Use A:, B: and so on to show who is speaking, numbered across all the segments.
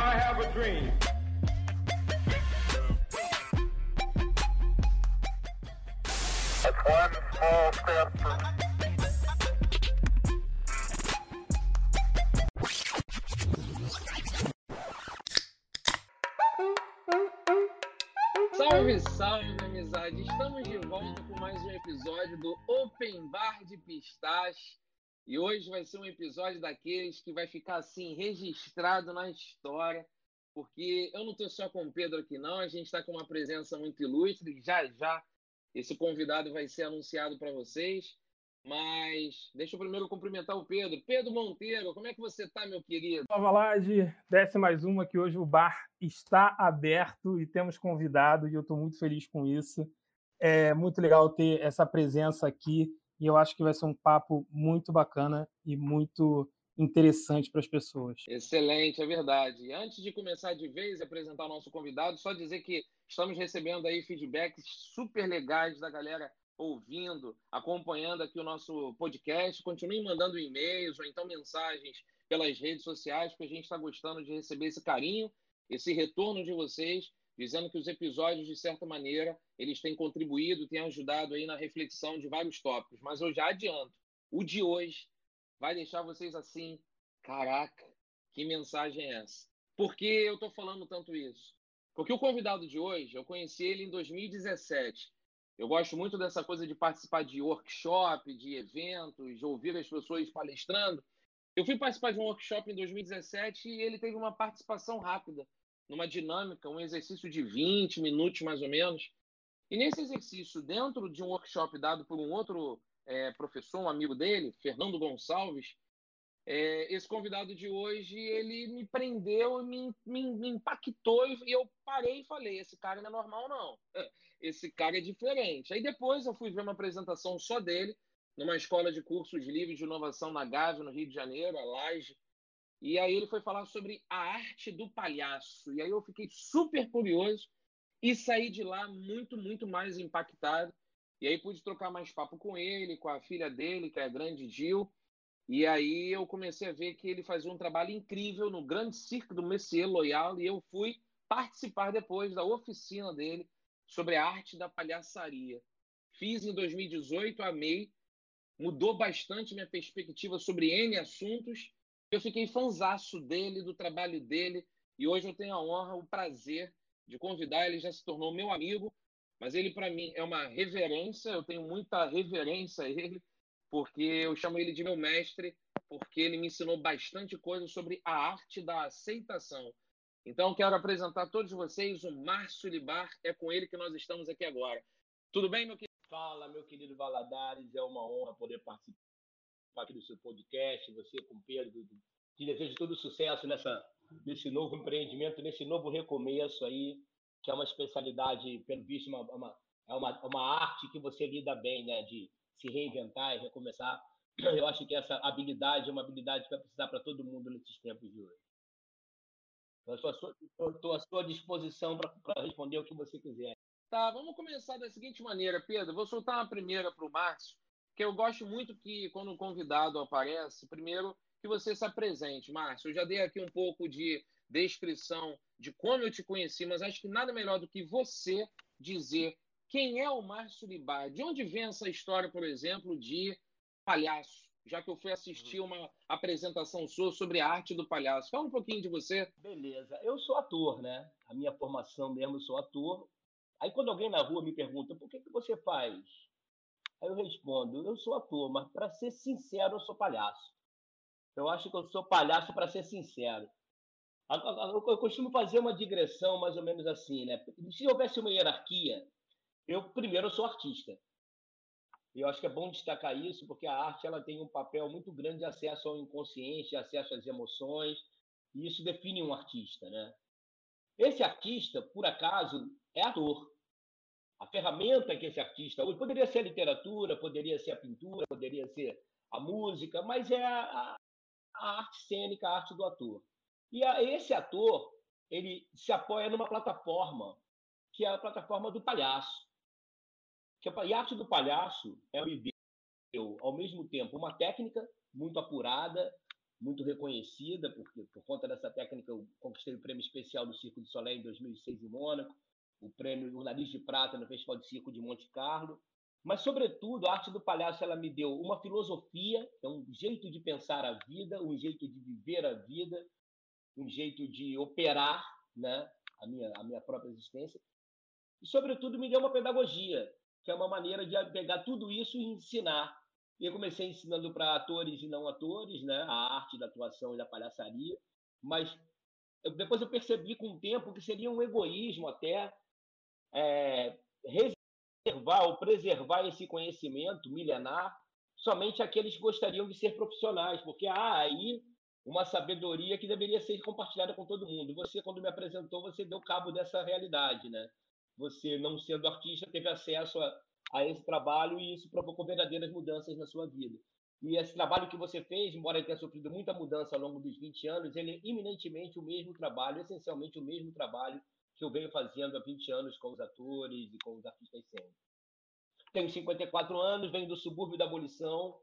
A: I have a dream.
B: It's one small step for
C: Salve, salve, amizade! Estamos de volta com mais um episódio do Open Bar de Pistache. E hoje vai ser um episódio daqueles que vai ficar assim registrado na história, porque eu não estou só com o Pedro aqui, não. A gente está com uma presença muito ilustre. Já já esse convidado vai ser anunciado para vocês. Mas deixa eu primeiro cumprimentar o Pedro. Pedro Monteiro, como é que você está, meu querido?
D: Nova Laje, desce mais uma que hoje o bar está aberto e temos convidado e eu estou muito feliz com isso. É muito legal ter essa presença aqui e eu acho que vai ser um papo muito bacana e muito interessante para as pessoas.
C: Excelente, é verdade. E antes de começar de vez e apresentar o nosso convidado, só dizer que estamos recebendo aí feedbacks super legais da galera ouvindo, acompanhando aqui o nosso podcast. Continuem mandando e-mails ou então mensagens pelas redes sociais, porque a gente está gostando de receber esse carinho, esse retorno de vocês, dizendo que os episódios, de certa maneira, eles têm contribuído, têm ajudado aí na reflexão de vários tópicos. Mas eu já adianto, o de hoje vai deixar vocês assim, caraca, que mensagem é essa? Por que eu estou falando tanto isso? Porque o convidado de hoje, eu conheci ele em 2017. Eu gosto muito dessa coisa de participar de workshop, de eventos, de ouvir as pessoas palestrando. Eu fui participar de um workshop em 2017 e ele teve uma participação rápida, numa dinâmica, um exercício de 20 minutos mais ou menos. E nesse exercício, dentro de um workshop dado por um outro é, professor, um amigo dele, Fernando Gonçalves, é, esse convidado de hoje, ele me prendeu, me, me, me impactou e eu parei e falei, esse cara não é normal não, esse cara é diferente. Aí depois eu fui ver uma apresentação só dele, numa escola de cursos livres de inovação na Gávea, no Rio de Janeiro, a Laje, e aí ele foi falar sobre a arte do palhaço. E aí eu fiquei super curioso e saí de lá muito, muito mais impactado. E aí pude trocar mais papo com ele, com a filha dele, que é a grande Gil. E aí eu comecei a ver que ele fazia um trabalho incrível no grande circo do Messier Loyal e eu fui participar depois da oficina dele sobre a arte da palhaçaria. Fiz em 2018, amei, mudou bastante minha perspectiva sobre N assuntos. Eu fiquei fanzaço dele, do trabalho dele, e hoje eu tenho a honra, o prazer de convidar. Ele já se tornou meu amigo, mas ele, para mim, é uma reverência, eu tenho muita reverência a ele, porque eu chamo ele de meu mestre, porque ele me ensinou bastante coisa sobre a arte da aceitação. Então, quero apresentar a todos vocês o Márcio Libar, é com ele que nós estamos aqui agora. Tudo bem, meu querido?
E: Fala, meu querido Valadares, é uma honra poder participar aqui do seu podcast, você com o Pedro. Te desejo todo sucesso nessa, nesse novo empreendimento, nesse novo recomeço aí, que é uma especialidade, pelo visto, uma, uma, é uma, uma arte que você lida bem, né? De se reinventar e recomeçar. Eu acho que essa habilidade é uma habilidade que vai precisar para todo mundo nesses tempos de hoje. Estou à sua disposição para responder o que você quiser.
C: Tá, vamos começar da seguinte maneira, Pedro. Vou soltar uma primeira para o Márcio, que eu gosto muito que, quando o convidado aparece, primeiro que você se apresente. Márcio, eu já dei aqui um pouco de descrição de como eu te conheci, mas acho que nada melhor do que você dizer quem é o Márcio Libar, de onde vem essa história, por exemplo, de palhaço já que eu fui assistir uma apresentação sua sobre a arte do palhaço. Fala um pouquinho de você.
E: Beleza. Eu sou ator, né? A minha formação mesmo, eu sou ator. Aí quando alguém na rua me pergunta, por que, que você faz? Aí eu respondo, eu sou ator, mas para ser sincero, eu sou palhaço. Eu acho que eu sou palhaço para ser sincero. Eu costumo fazer uma digressão mais ou menos assim, né? Se houvesse uma hierarquia, eu primeiro eu sou artista. Eu acho que é bom destacar isso, porque a arte ela tem um papel muito grande de acesso ao inconsciente, acesso às emoções, e isso define um artista, né? Esse artista, por acaso, é ator. A ferramenta que esse artista usa poderia ser a literatura, poderia ser a pintura, poderia ser a música, mas é a, a arte cênica, a arte do ator. E a, esse ator, ele se apoia numa plataforma, que é a plataforma do palhaço. Que a, e a arte do palhaço é o ao mesmo tempo uma técnica muito apurada, muito reconhecida, porque por conta dessa técnica eu conquistei o prêmio especial do Circo de Soleil em 2006 em Mônaco, o prêmio Nariz de Prata no Festival de Circo de Monte Carlo, mas sobretudo a arte do palhaço ela me deu uma filosofia, é um jeito de pensar a vida, um jeito de viver a vida, um jeito de operar, né, a minha a minha própria existência, e sobretudo me deu uma pedagogia, que é uma maneira de pegar tudo isso e ensinar. Eu comecei ensinando para atores e não atores, né, a arte da atuação e da palhaçaria, mas eu, depois eu percebi com o tempo que seria um egoísmo até é, reservar ou preservar esse conhecimento milenar somente aqueles que gostariam de ser profissionais, porque há aí uma sabedoria que deveria ser compartilhada com todo mundo. Você, quando me apresentou, você deu cabo dessa realidade, né? Você, não sendo artista, teve acesso a, a esse trabalho e isso provocou verdadeiras mudanças na sua vida. E esse trabalho que você fez, embora ele tenha sofrido muita mudança ao longo dos 20 anos, ele é eminentemente o mesmo trabalho, essencialmente o mesmo trabalho que eu venho fazendo há 20 anos com os atores e com os artistas cênicos. Tenho 54 anos, venho do subúrbio da abolição,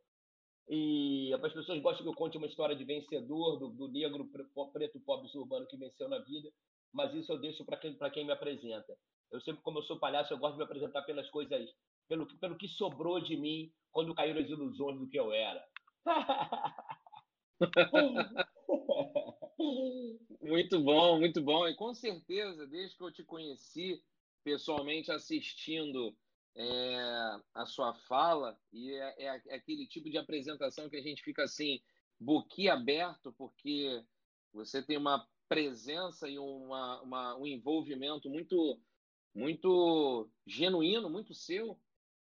E: e as pessoas gostam que eu conte uma história de vencedor, do, do negro preto pobre urbano que venceu na vida, mas isso eu deixo para quem, quem me apresenta. Eu sempre, como eu sou palhaço, eu gosto de me apresentar pelas coisas pelo, pelo que sobrou de mim quando caíram as ilusões do que eu era.
C: muito bom, muito bom. E com certeza, desde que eu te conheci pessoalmente assistindo é, a sua fala, e é, é, é, aquele tipo de apresentação que a gente fica assim, boquiaberto, porque você tem uma presença e uma, uma, um envolvimento muito, muito genuíno, muito seu,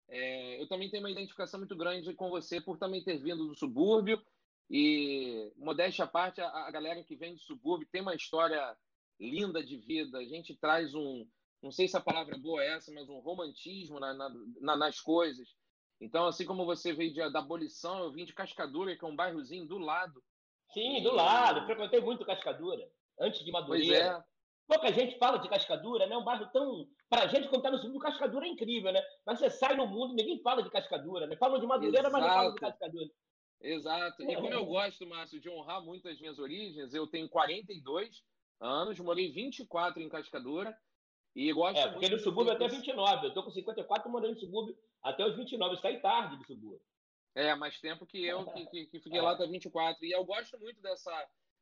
C: é, eu também tenho uma identificação muito grande com você por também ter vindo do subúrbio. E, modéstia à parte, a, a galera que vem do subúrbio tem uma história linda de vida. A gente traz um, não sei se a palavra boa é essa, mas um romantismo na, na, na, nas coisas. Então, assim como você veio de, da abolição, eu vim de Cascadura, que é um bairrozinho do lado.
E: Sim, do lado. Frequentei muito Cascadura, antes de Madureira. Pois é. Pouca gente fala de Cascadura, né? Um bairro tão. Para a gente, quando está no sul, Cascadura é incrível, né? Mas você sai no mundo, ninguém fala de Cascadura, né? Falam de Madureira, Exato. mas não falam de Cascadura.
C: Exato. E como eu gosto, Márcio, de honrar muito as minhas origens, eu tenho 42 anos, morei 24 em Cascadura. E gosto
E: é, porque no subúrbio até 29. Eu tô com 54 morei no subúrbio até os 29. Eu saí tarde do subúrbio.
C: É, mais tempo que eu, que, que, que fiquei é. lá até 24. E eu gosto muito dessa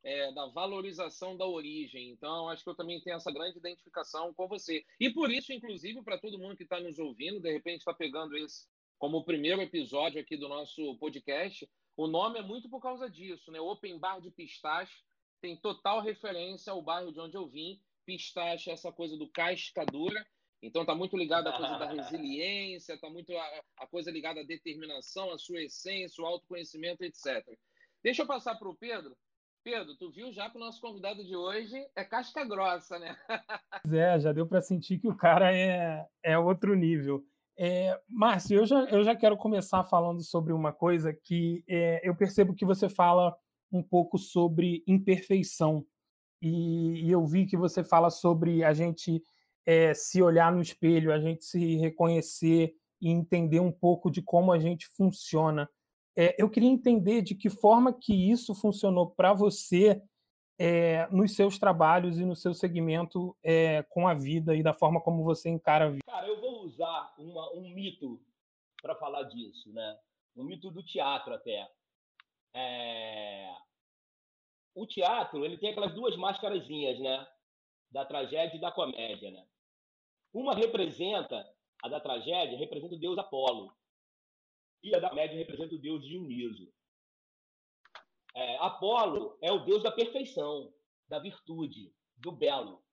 C: é, da valorização da origem. Então, acho que eu também tenho essa grande identificação com você. E por isso, inclusive, para todo mundo que está nos ouvindo, de repente está pegando esse como o primeiro episódio aqui do nosso podcast, o nome é muito por causa disso, né? Open Bar de Pistache tem total referência ao bairro de onde eu vim. Pistache, essa coisa do cascadura. Então está muito ligado à coisa da resiliência, está muito a, a, coisa ligada à determinação, à sua essência, o autoconhecimento, etc. Deixa eu passar para o Pedro, Pedro, tu viu já que o nosso convidado de hoje é casca grossa, né?
D: é, já deu para sentir que o cara é, é outro nível. É, Márcio, eu já, eu já quero começar falando sobre uma coisa que é, eu percebo que você fala um pouco sobre imperfeição. E, e eu vi que você fala sobre a gente é, se olhar no espelho, a gente se reconhecer e entender um pouco de como a gente funciona. É, eu queria entender de que forma que isso funcionou para você é, nos seus trabalhos e no seu segmento é, com a vida e da forma como você encara a vida.
E: Cara, eu vou usar uma, um mito para falar disso, né? Um mito do teatro até. É... O teatro ele tem aquelas duas máscarazinhas, né? Da tragédia e da comédia, né? Uma representa a da tragédia representa o deus Apolo e a da média representa o deus Dioniso. É, Apolo é o deus da perfeição, da virtude, do belo.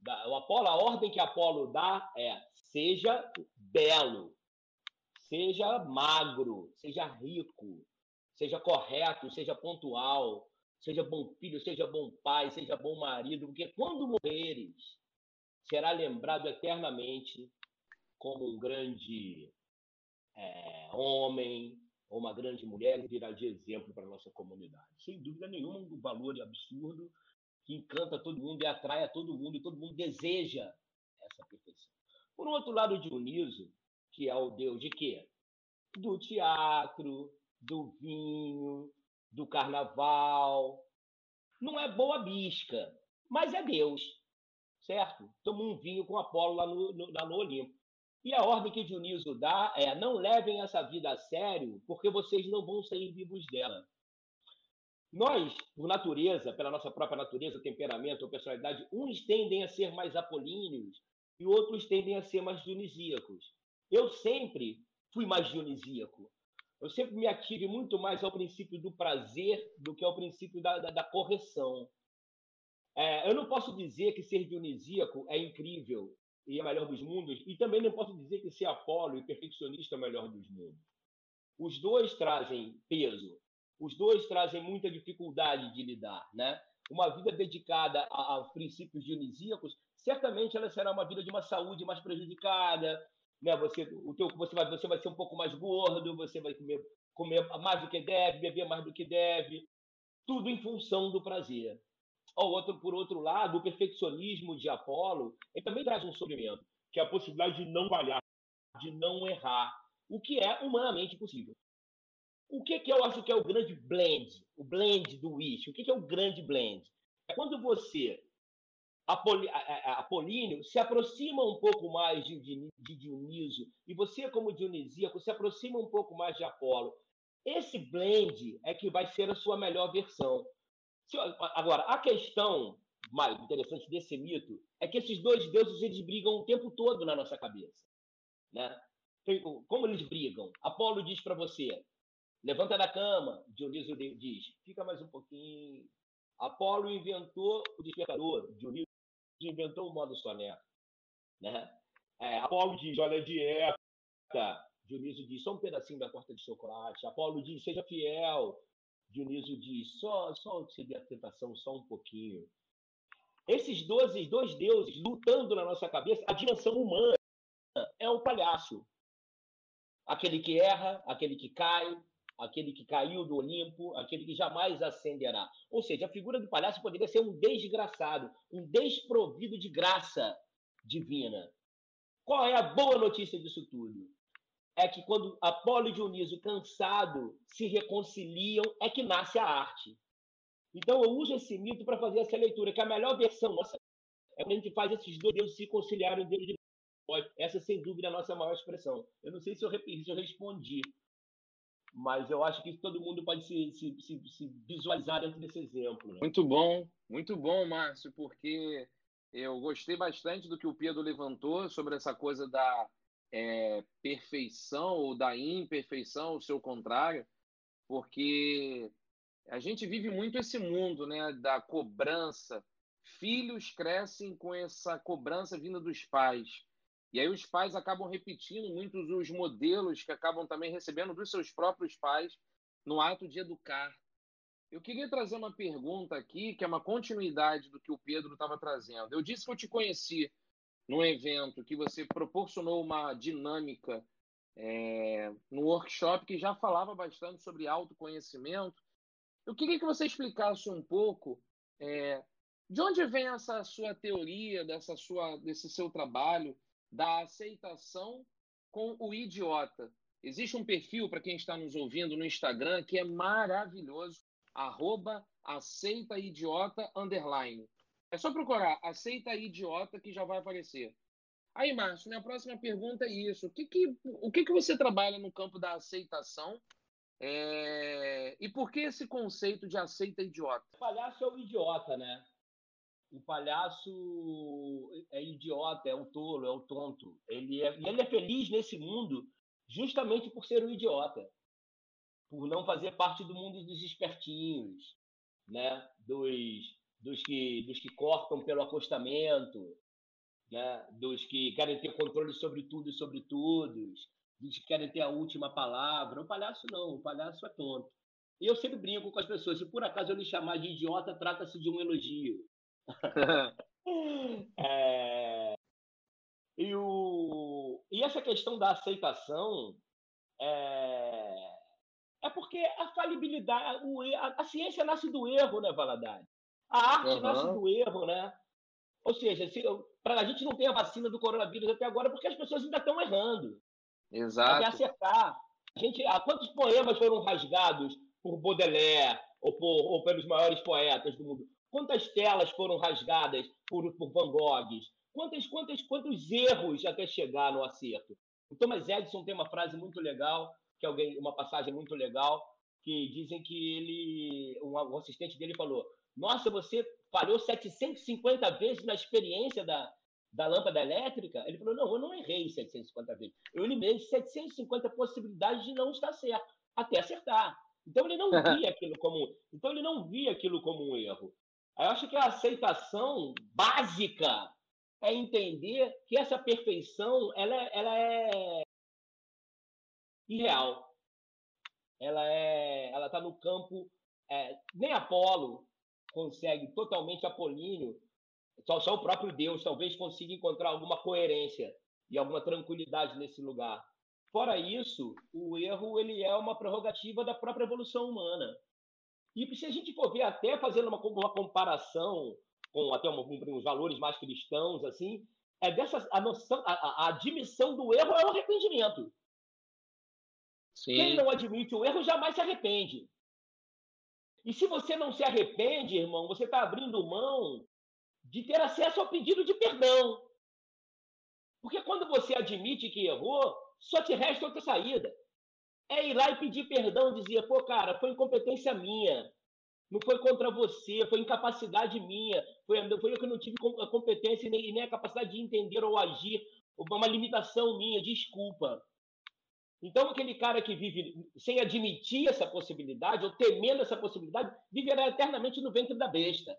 E: Da, o Apolo, a ordem que Apolo dá é: seja belo, seja magro, seja rico, seja correto, seja pontual, seja bom filho, seja bom pai, seja bom marido, porque quando morreres, será lembrado eternamente como um grande é, homem ou uma grande mulher e virá de exemplo para a nossa comunidade. Sem dúvida nenhuma, um valor absurdo que encanta todo mundo e atrai a todo mundo, e todo mundo deseja essa perfeição. Por outro lado, Dioniso, que é o deus de quê? Do teatro, do vinho, do carnaval. Não é boa bisca, mas é Deus, certo? Toma um vinho com Apolo lá no, no, lá no Olimpo. E a ordem que Dioniso dá é: não levem essa vida a sério, porque vocês não vão sair vivos dela. Nós, por natureza, pela nossa própria natureza, temperamento ou personalidade, uns tendem a ser mais apolíneos e outros tendem a ser mais dionisíacos. Eu sempre fui mais dionisíaco. Eu sempre me ative muito mais ao princípio do prazer do que ao princípio da, da, da correção. É, eu não posso dizer que ser dionisíaco é incrível e é o melhor dos mundos, e também não posso dizer que ser Apolo e perfeccionista é o melhor dos mundos. Os dois trazem peso, os dois trazem muita dificuldade de lidar, né? Uma vida dedicada aos princípios dionisíacos, certamente ela será uma vida de uma saúde mais prejudicada, né? Você, o teu, você vai, você vai ser um pouco mais gordo, você vai comer, comer mais do que deve, beber mais do que deve, tudo em função do prazer. Ao outro, por outro lado, o perfeccionismo de Apolo ele também traz um sofrimento, que é a possibilidade de não falhar, de não errar, o que é humanamente possível. O que, que eu acho que é o grande blend, o blend do Wish? O que, que é o grande blend? É quando você, Apolíneo, se aproxima um pouco mais de, de Dioniso, e você, como dionisíaco, se aproxima um pouco mais de Apolo. Esse blend é que vai ser a sua melhor versão. Agora, a questão mais interessante desse mito é que esses dois deuses eles brigam o tempo todo na nossa cabeça. Né? Como eles brigam? Apolo diz para você: Levanta da cama, Dionísio diz, fica mais um pouquinho. Apolo inventou o despertador, Dionísio inventou o modo soneca. Né? É, Apolo diz, olha a dieta. Dionísio diz, só um pedacinho da torta de chocolate. Apolo diz, seja fiel. Dionísio diz, só, só ceder a tentação, só um pouquinho. Esses dois, dois deuses lutando na nossa cabeça, a dimensão humana é o palhaço. Aquele que erra, aquele que cai, aquele que caiu do Olimpo, aquele que jamais ascenderá. Ou seja, a figura do palhaço poderia ser um desgraçado, um desprovido de graça divina. Qual é a boa notícia disso tudo? É que quando Apolo e Dioniso, cansado, se reconciliam, é que nasce a arte. Então eu uso esse mito para fazer essa leitura, que a melhor versão nossa é quando a gente faz esses dois deuses se conciliarem dentro de nós. Essa, sem dúvida, é a nossa maior expressão. Eu não sei se eu, se eu respondi, mas eu acho que todo mundo pode se, se, se, se visualizar dentro desse exemplo. Né?
C: Muito bom, muito bom, Márcio, porque eu gostei bastante do que o Pedro levantou sobre essa coisa da é, perfeição ou da imperfeição, o seu contrário, porque a gente vive muito esse mundo né, da cobrança. Filhos crescem com essa cobrança vinda dos pais. E aí os pais acabam repetindo muitos os modelos que acabam também recebendo dos seus próprios pais no ato de educar. Eu queria trazer uma pergunta aqui, que é uma continuidade do que o Pedro estava trazendo. Eu disse que eu te conheci num evento que você proporcionou uma dinâmica é, no workshop que já falava bastante sobre autoconhecimento. Eu queria que você explicasse um pouco é, de onde vem essa sua teoria, dessa sua, desse seu trabalho, da aceitação com o idiota. Existe um perfil para quem está nos ouvindo no Instagram que é maravilhoso, arroba aceita idiota underline. É só procurar aceita idiota que já vai aparecer. Aí, Márcio, minha próxima pergunta é isso. O que, que, o que, que você trabalha no campo da aceitação é... E por que esse conceito de aceita idiota?
E: O palhaço é o idiota, né? o palhaço é idiota, é um tolo, é um tonto. Ele é, ele é feliz nesse mundo justamente por ser um idiota, por não fazer parte do mundo dos espertinhos, né? dos, dos, que, dos que cortam pelo acostamento, né? dos que querem ter controle sobre tudo e sobre todos, dos que querem ter a última palavra. O palhaço não, o palhaço é tonto. E eu sempre brinco com as pessoas, se por acaso eu lhe chamar de idiota, trata-se de um elogio. é... E, o... e essa questão da aceitação é, é porque a falibilidade, a... a ciência nasce do erro, né, Valadares? A arte uhum. nasce do erro, né? Ou seja, se... para a gente não tem a vacina do coronavírus até agora porque as pessoas ainda estão errando.
C: Exato.
E: Até acertar. A gente, há quantos poemas foram rasgados por Baudelaire ou, por, ou pelos maiores poetas do mundo? Quantas telas foram rasgadas por, por Van Gogh? Quantas, quantas, quantos erros até chegar no acerto? O Thomas Edison tem uma frase muito legal, que alguém, uma passagem muito legal, que dizem que ele, um, um assistente dele falou: Nossa, você falhou 750 vezes na experiência da, da lâmpada elétrica? Ele falou: Não, eu não errei 750 vezes. Eu eliminei 750 possibilidades de não estar certo, até acertar. Então ele não via aquilo como, então ele não via aquilo como um erro. Eu acho que a aceitação básica é entender que essa perfeição ela, é, ela é irreal. Ela é, ela está no campo. É, nem Apolo consegue totalmente apolíneo. Só, só o próprio Deus talvez consiga encontrar alguma coerência e alguma tranquilidade nesse lugar. Fora isso, o erro ele é uma prerrogativa da própria evolução humana. E se a gente for ver até fazendo uma, uma comparação com até um, uns valores mais cristãos assim, é dessa a noção, a, a, admissão do erro é o arrependimento. Sim. Quem não admite o erro jamais se arrepende. E se você não se arrepende, irmão, você está abrindo mão de ter acesso ao pedido de perdão. Porque quando você admite que errou, só te resta outra saída. É ir lá e pedir perdão, dizer, pô, cara, foi incompetência minha. Não foi contra você, foi incapacidade minha. Foi, foi eu que não tive a competência e nem, nem a capacidade de entender ou agir. Uma limitação minha, desculpa. Então, aquele cara que vive sem admitir essa possibilidade, ou temendo essa possibilidade, viverá eternamente no ventre da besta.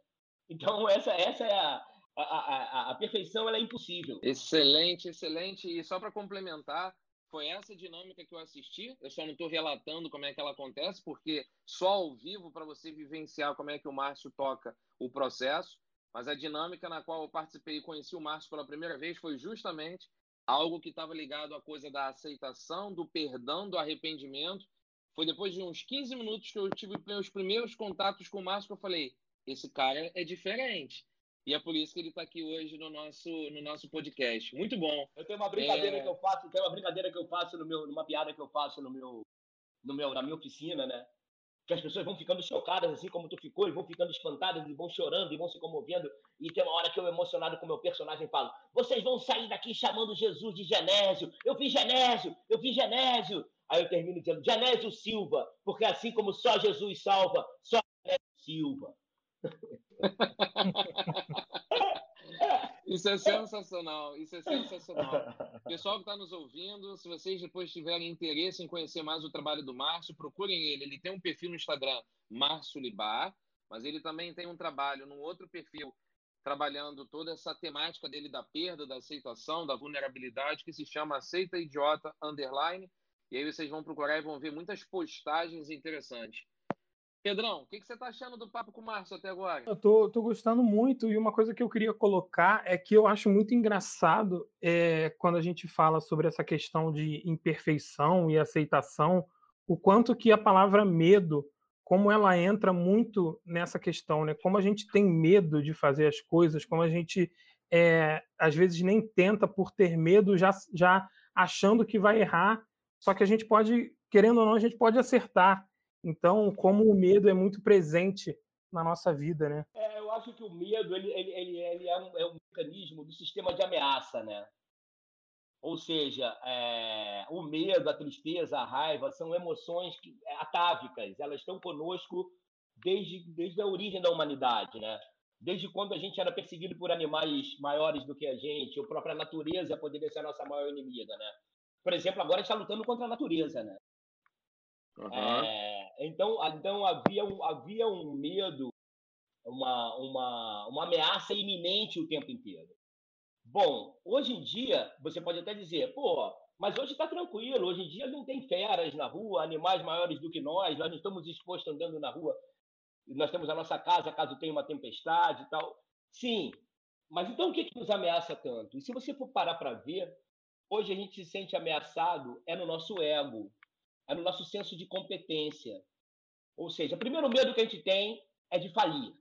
E: Então, essa, essa é a, a, a, a perfeição, ela é impossível.
C: Excelente, excelente. E só para complementar, foi essa dinâmica que eu assisti. Eu só não estou relatando como é que ela acontece, porque só ao vivo para você vivenciar como é que o Márcio toca o processo. Mas a dinâmica na qual eu participei e conheci o Márcio pela primeira vez foi justamente algo que estava ligado à coisa da aceitação, do perdão, do arrependimento. Foi depois de uns 15 minutos que eu tive meus primeiros contatos com o Márcio que eu falei: esse cara é diferente. E é por isso que ele está aqui hoje no nosso, no nosso podcast. Muito bom.
E: Eu tenho uma brincadeira é... que eu faço, tem uma brincadeira que eu faço no meu, numa piada que eu faço no meu, no meu, na minha oficina, né? Que as pessoas vão ficando chocadas, assim como tu ficou, e vão ficando espantadas, e vão chorando, e vão se comovendo. E tem uma hora que eu, emocionado com o meu personagem, falo: vocês vão sair daqui chamando Jesus de Genésio. Eu vi Genésio, eu vi Genésio. Aí eu termino dizendo: Genésio Silva, porque assim como só Jesus salva, só Genésio Silva.
C: Isso é sensacional, isso é sensacional. Pessoal que está nos ouvindo, se vocês depois tiverem interesse em conhecer mais o trabalho do Márcio, procurem ele. Ele tem um perfil no Instagram, Márcio Libar, mas ele também tem um trabalho num outro perfil, trabalhando toda essa temática dele da perda, da aceitação, da vulnerabilidade, que se chama Aceita Idiota Underline. E aí vocês vão procurar e vão ver muitas postagens interessantes. Pedrão, o que, você está achando do papo com o Márcio até agora?
D: Eu tô, tô, gostando muito, e uma coisa que eu queria colocar é que eu acho muito engraçado é, quando a gente fala sobre essa questão de imperfeição e aceitação, o quanto que a palavra medo, como ela entra muito nessa questão, né? Como a gente tem medo de fazer as coisas, como a gente é, às vezes nem tenta por ter medo, já, já achando que vai errar, só que a gente pode, querendo ou não, a gente pode acertar. Então, como o medo é muito presente na nossa vida, né?
E: É, eu acho que o medo ele, ele, ele, ele é, um, é, um, mecanismo do sistema de ameaça, né? Ou seja, é, o medo, a tristeza, a raiva são emoções é, atávicas, elas estão conosco desde, desde a origem da humanidade, né? Desde quando a gente era perseguido por animais maiores do que a gente, a própria natureza poderia ser a nossa maior inimiga, né? Por exemplo, agora a gente está lutando contra a natureza, né? Uhum. É, então, então havia, um, havia um medo, uma, uma, uma ameaça iminente o tempo inteiro. Bom, hoje em dia, você pode até dizer, pô, mas hoje está tranquilo, hoje em dia não tem feras na rua, animais maiores do que nós, nós não estamos expostos andando na rua, nós temos a nossa casa caso tenha uma tempestade e tal. Sim, mas então o que, que nos ameaça tanto? E se você for parar para ver, hoje a gente se sente ameaçado é no nosso ego, é no nosso senso de competência. Ou seja, o primeiro medo que a gente tem é de falir,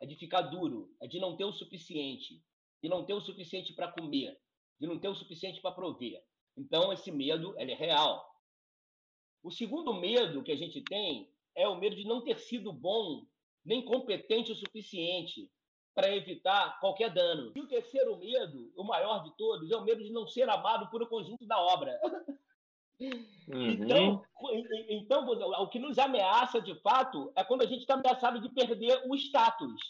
E: é de ficar duro, é de não ter o suficiente, de não ter o suficiente para comer, de não ter o suficiente para prover. Então, esse medo é real. O segundo medo que a gente tem é o medo de não ter sido bom nem competente o suficiente para evitar qualquer dano. E o terceiro medo, o maior de todos, é o medo de não ser amado por o conjunto da obra. Uhum. Então, então, o que nos ameaça de fato é quando a gente está ameaçado de perder o status,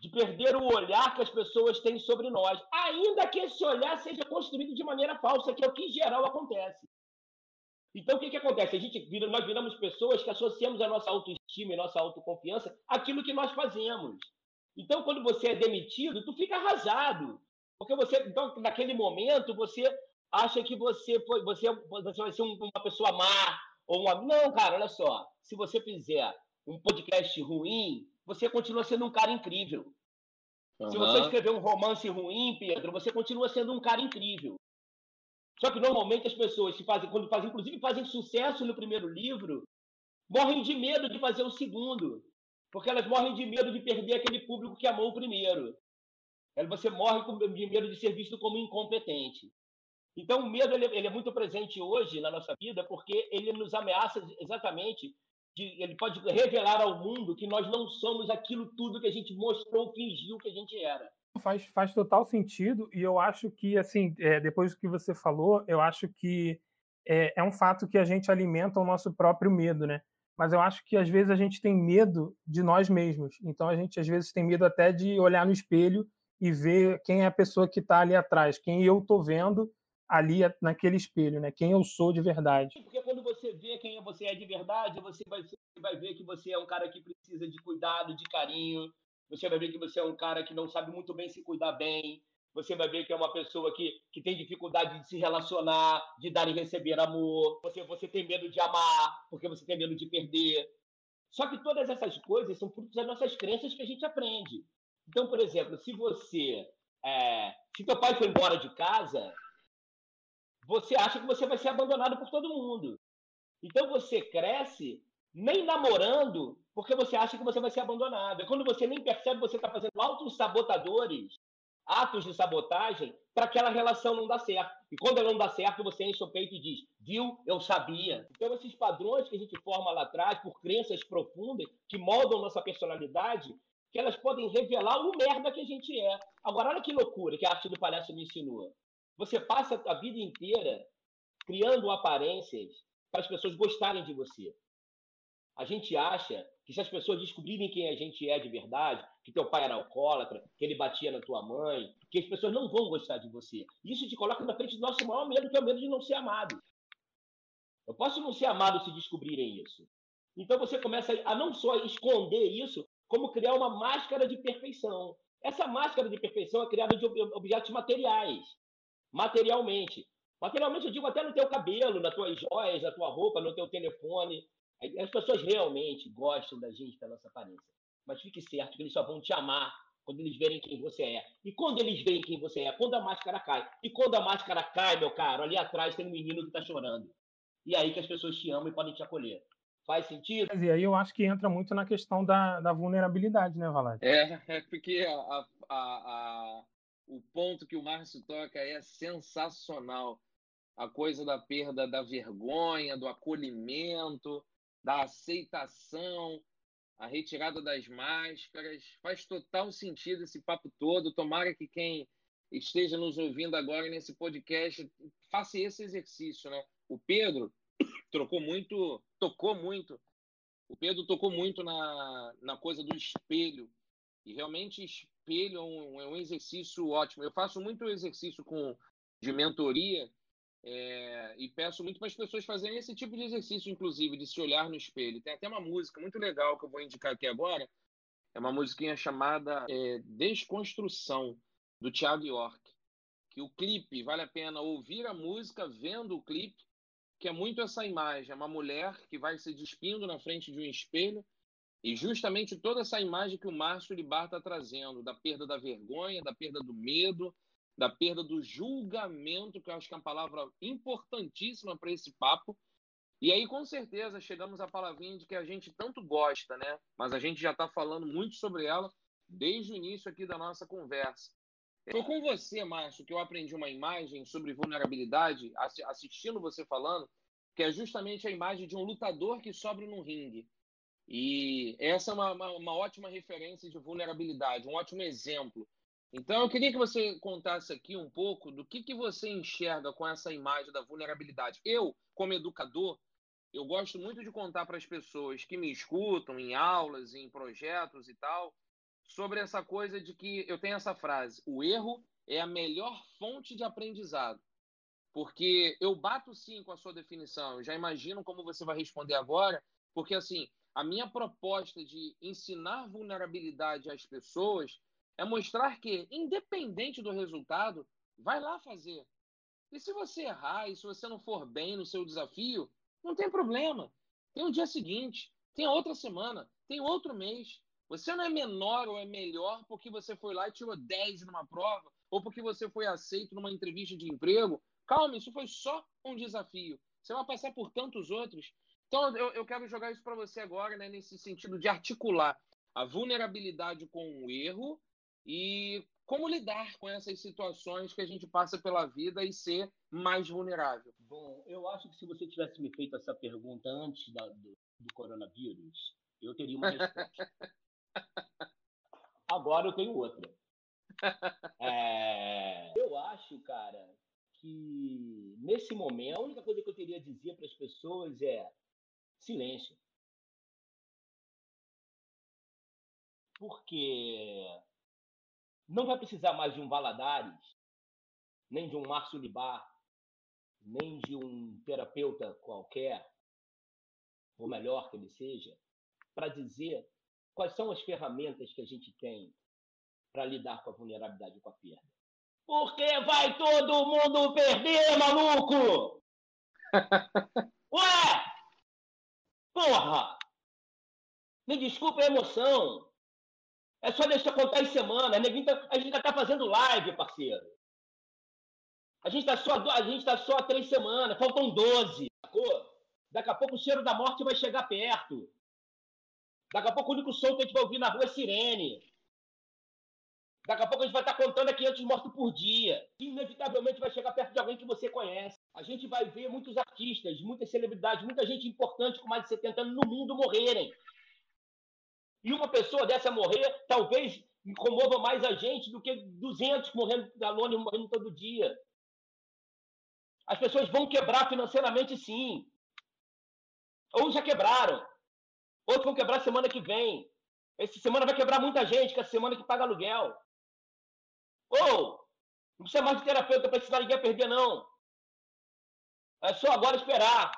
E: de perder o olhar que as pessoas têm sobre nós, ainda que esse olhar seja construído de maneira falsa, que é o que em geral acontece. Então, o que, que acontece? A gente vira, nós viramos pessoas que associamos a nossa autoestima e nossa autoconfiança àquilo que nós fazemos. Então, quando você é demitido, tu fica arrasado. Porque você, então, naquele momento, você acha que você foi, você, você vai ser uma pessoa má ou uma. Não, cara, olha só. Se você fizer um podcast ruim, você continua sendo um cara incrível. Uhum. Se você escrever um romance ruim, Pedro, você continua sendo um cara incrível. Só que normalmente as pessoas, se fazem, quando fazem, inclusive fazem sucesso no primeiro livro, morrem de medo de fazer o segundo. Porque elas morrem de medo de perder aquele público que amou o primeiro. Você morre de medo de ser visto como incompetente. Então, o medo ele, ele é muito presente hoje na nossa vida porque ele nos ameaça exatamente de, ele pode revelar ao mundo que nós não somos aquilo tudo que a gente mostrou, fingiu que a gente era.
D: Faz, faz total sentido e eu acho que, assim, é, depois do que você falou, eu acho que é, é um fato que a gente alimenta o nosso próprio medo, né? Mas eu acho que às vezes a gente tem medo de nós mesmos. Então a gente às vezes tem medo até de olhar no espelho e ver quem é a pessoa que está ali atrás, quem eu estou vendo ali naquele espelho, né? Quem eu sou de verdade.
E: Porque quando você vê quem você é de verdade, você vai, você vai ver que você é um cara que precisa de cuidado, de carinho. Você vai ver que você é um cara que não sabe muito bem se cuidar bem. Você vai ver que é uma pessoa que, que tem dificuldade de se relacionar, de dar e receber amor. Você, você tem medo de amar, porque você tem medo de perder. Só que todas essas coisas são frutos das nossas crenças que a gente aprende. Então, por exemplo, se você. É, se teu pai foi embora de casa, você acha que você vai ser abandonado por todo mundo. Então você cresce nem namorando porque você acha que você vai ser abandonado. É quando você nem percebe você está fazendo altos sabotadores, atos de sabotagem, para aquela relação não dar certo. E quando ela não dá certo, você enche o peito e diz: Viu, eu sabia. Então, esses padrões que a gente forma lá atrás, por crenças profundas, que moldam nossa personalidade, que elas podem revelar o merda que a gente é. Agora, olha que loucura que a arte do palhaço me ensinou. Você passa a vida inteira criando aparências para as pessoas gostarem de você. A gente acha que se as pessoas descobrirem quem a gente é de verdade, que teu pai era alcoólatra, que ele batia na tua mãe, que as pessoas não vão gostar de você. Isso te coloca na frente do nosso maior medo, que é o medo de não ser amado. Eu posso não ser amado se descobrirem isso. Então você começa a não só esconder isso, como criar uma máscara de perfeição. Essa máscara de perfeição é criada de objetos materiais materialmente. Materialmente, eu digo até no teu cabelo, nas tuas joias, na tua roupa, no teu telefone. As pessoas realmente gostam da gente, da nossa aparência. Mas fique certo que eles só vão te amar quando eles verem quem você é. E quando eles veem quem você é? Quando a máscara cai. E quando a máscara cai, meu caro, ali atrás tem um menino que está chorando. E é aí que as pessoas te amam e podem te acolher. Faz sentido?
D: E aí eu acho que entra muito na questão da, da vulnerabilidade, né, Valade?
C: É, é porque a, a, a, o ponto que o Márcio toca é sensacional. A coisa da perda da vergonha, do acolhimento, da aceitação, a retirada das máscaras. Faz total sentido esse papo todo. Tomara que quem esteja nos ouvindo agora nesse podcast faça esse exercício, né? O Pedro trocou muito, tocou muito. O Pedro tocou muito na, na coisa do espelho. E realmente espelho é um, é um exercício ótimo. Eu faço muito exercício com, de mentoria é, e peço muito para as pessoas fazerem esse tipo de exercício, inclusive, de se olhar no espelho. Tem até uma música muito legal que eu vou indicar aqui agora. É uma musiquinha chamada é, Desconstrução, do Thiago York. Que o clipe, vale a pena ouvir a música vendo o clipe, que é muito essa imagem. É uma mulher que vai se despindo na frente de um espelho e justamente toda essa imagem que o Márcio Libar está trazendo, da perda da vergonha, da perda do medo, da perda do julgamento, que eu acho que é uma palavra importantíssima para esse papo. E aí, com certeza, chegamos à palavrinha de que a gente tanto gosta, né? Mas a gente já está falando muito sobre ela desde o início aqui da nossa conversa. Foi com você, Márcio, que eu aprendi uma imagem sobre vulnerabilidade, assistindo você falando, que é justamente a imagem de um lutador que sobe num ringue. E essa é uma, uma, uma, ótima referência de vulnerabilidade, um ótimo exemplo. Então, eu queria que você contasse aqui um pouco do que, que você enxerga com essa imagem da vulnerabilidade. Eu, como educador, eu gosto muito de contar para as pessoas que me escutam em aulas, em projetos e tal, sobre essa coisa de que eu tenho essa frase: o erro é a melhor fonte de aprendizado. Porque eu bato sim com a sua definição, eu já imagino como você vai responder agora, porque assim, a minha proposta de ensinar vulnerabilidade às pessoas é mostrar que, independente do resultado, vai lá fazer. E se você errar, e se você não for bem no seu desafio, não tem problema. Tem o dia seguinte, tem outra semana, tem outro mês. Você não é menor ou é melhor porque você foi lá e tirou 10 numa prova, ou porque você foi aceito numa entrevista de emprego. Calma, isso foi só um desafio. Você vai passar por tantos outros. Então, eu, eu quero jogar isso para você agora, né, nesse sentido de articular a vulnerabilidade com o erro e como lidar com essas situações que a gente passa pela vida e ser mais vulnerável.
E: Bom, eu acho que se você tivesse me feito essa pergunta antes da, do, do coronavírus, eu teria uma resposta. Agora eu tenho outra. É, eu acho, cara, que nesse momento a única coisa que eu teria a dizer para as pessoas é silêncio. Porque não vai precisar mais de um Valadares, nem de um Márcio Libar, nem de um terapeuta qualquer, ou melhor que ele seja, para dizer quais são as ferramentas que a gente tem para lidar com a vulnerabilidade e com a perda. Porque vai todo mundo perder, maluco! Ué! Porra! Me desculpe a emoção. É só deixar contar em semana. Tá, a gente está fazendo live, parceiro. A gente está só, a gente tá só três semanas, faltam 12. Sacou? Daqui a pouco o cheiro da morte vai chegar perto. Daqui a pouco o único som que a gente vai ouvir na rua é sirene. Daqui a pouco a gente vai estar contando aqui 500 mortos por dia. Inevitavelmente vai chegar perto de alguém que você conhece. A gente vai ver muitos artistas, muitas celebridades, muita gente importante com mais de 70 anos no mundo morrerem. E uma pessoa dessa morrer, talvez incomova mais a gente do que 200 morrendo e morrendo todo dia. As pessoas vão quebrar financeiramente, sim. Ou já quebraram. Outros vão quebrar semana que vem. Essa semana vai quebrar muita gente, que é a semana que paga aluguel. Ou, não precisa mais de terapeuta para ensinar ninguém a perder, não. É só agora esperar.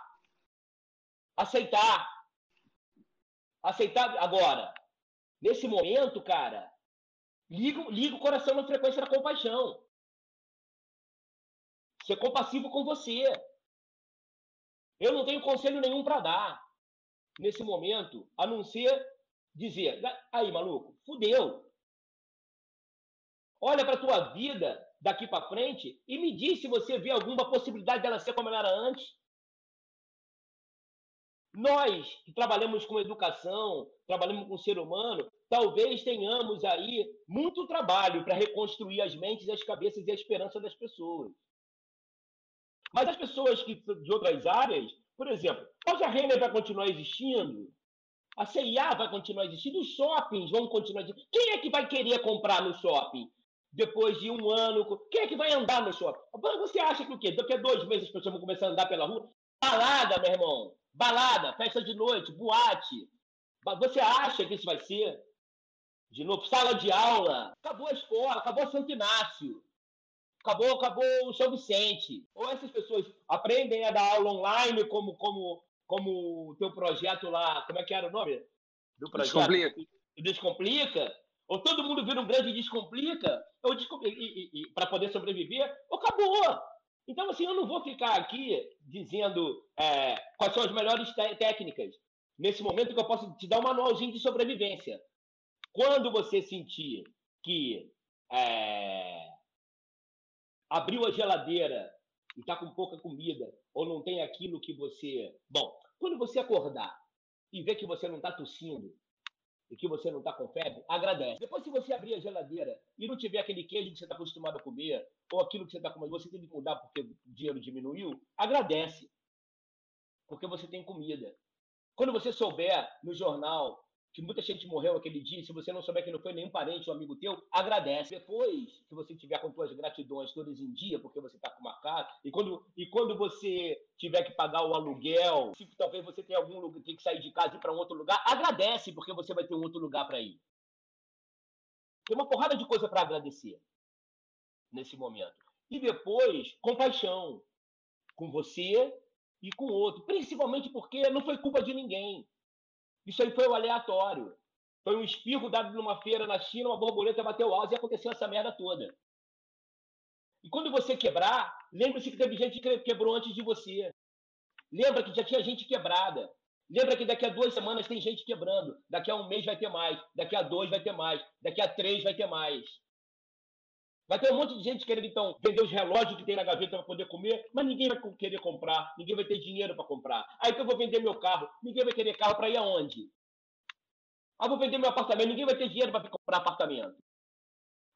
E: Aceitar. Aceitar agora. Nesse momento, cara, liga, liga o coração na frequência da compaixão. Ser compassivo com você. Eu não tenho conselho nenhum para dar nesse momento, a não ser dizer: aí, maluco, fudeu. Olha para tua vida daqui para frente e me diz se você vê alguma possibilidade dela ser como ela era antes. Nós que trabalhamos com educação, trabalhamos com o ser humano, talvez tenhamos aí muito trabalho para reconstruir as mentes, as cabeças e a esperança das pessoas. Mas as pessoas que de outras áreas, por exemplo, a Renner vai continuar existindo, a CIA vai continuar existindo, os shoppings vão continuar existindo. Quem é que vai querer comprar no shopping? Depois de um ano. Quem é que vai andar no shopping? Você acha que o quê? Daqui a dois meses as pessoas vão começar a andar pela rua? Balada, meu irmão. Balada, festa de noite, boate. Você acha que isso vai ser? De novo, sala de aula. Acabou a escola, acabou Santo Inácio. Acabou, acabou o São Vicente. Ou essas pessoas aprendem a dar aula online como como como o teu projeto lá, como é que era o nome?
C: Do projeto? Descomplica.
E: Descomplica ou todo mundo vira um grande descomplica, ou para poder sobreviver, ou acabou. Então, assim, eu não vou ficar aqui dizendo é, quais são as melhores técnicas. Nesse momento que eu posso te dar um manualzinho de sobrevivência. Quando você sentir que é, abriu a geladeira e está com pouca comida, ou não tem aquilo que você. Bom, quando você acordar e ver que você não está tossindo, e que você não está com febre, agradece. Depois, se você abrir a geladeira e não tiver aquele queijo que você está acostumado a comer, ou aquilo que você está comendo, você tem que mudar porque o dinheiro diminuiu, agradece. porque você tem comida. Quando você souber no jornal que muita gente morreu aquele dia, se você não souber que não foi nenhum parente ou amigo teu, agradece. Depois que você tiver com suas gratidões todas em dia, porque você está com uma casa, e quando, e quando você tiver que pagar o aluguel, se talvez você tenha algum lugar, tem que sair de casa e ir para um outro lugar, agradece, porque você vai ter um outro lugar para ir. Tem uma porrada de coisa para agradecer nesse momento. E depois, compaixão com você e com o outro, principalmente porque não foi culpa de ninguém. Isso aí foi o aleatório. Foi um espirro dado numa feira na China, uma borboleta bateu asa e aconteceu essa merda toda. E quando você quebrar, lembre-se que teve gente que quebrou antes de você. Lembra que já tinha gente quebrada. Lembra que daqui a duas semanas tem gente quebrando. Daqui a um mês vai ter mais. Daqui a dois vai ter mais. Daqui a três vai ter mais. Vai ter um monte de gente querendo, então, vender os relógios que tem na gaveta para poder comer, mas ninguém vai querer comprar, ninguém vai ter dinheiro para comprar. Aí que eu vou vender meu carro, ninguém vai querer carro para ir aonde? Ah, vou vender meu apartamento, ninguém vai ter dinheiro para comprar apartamento.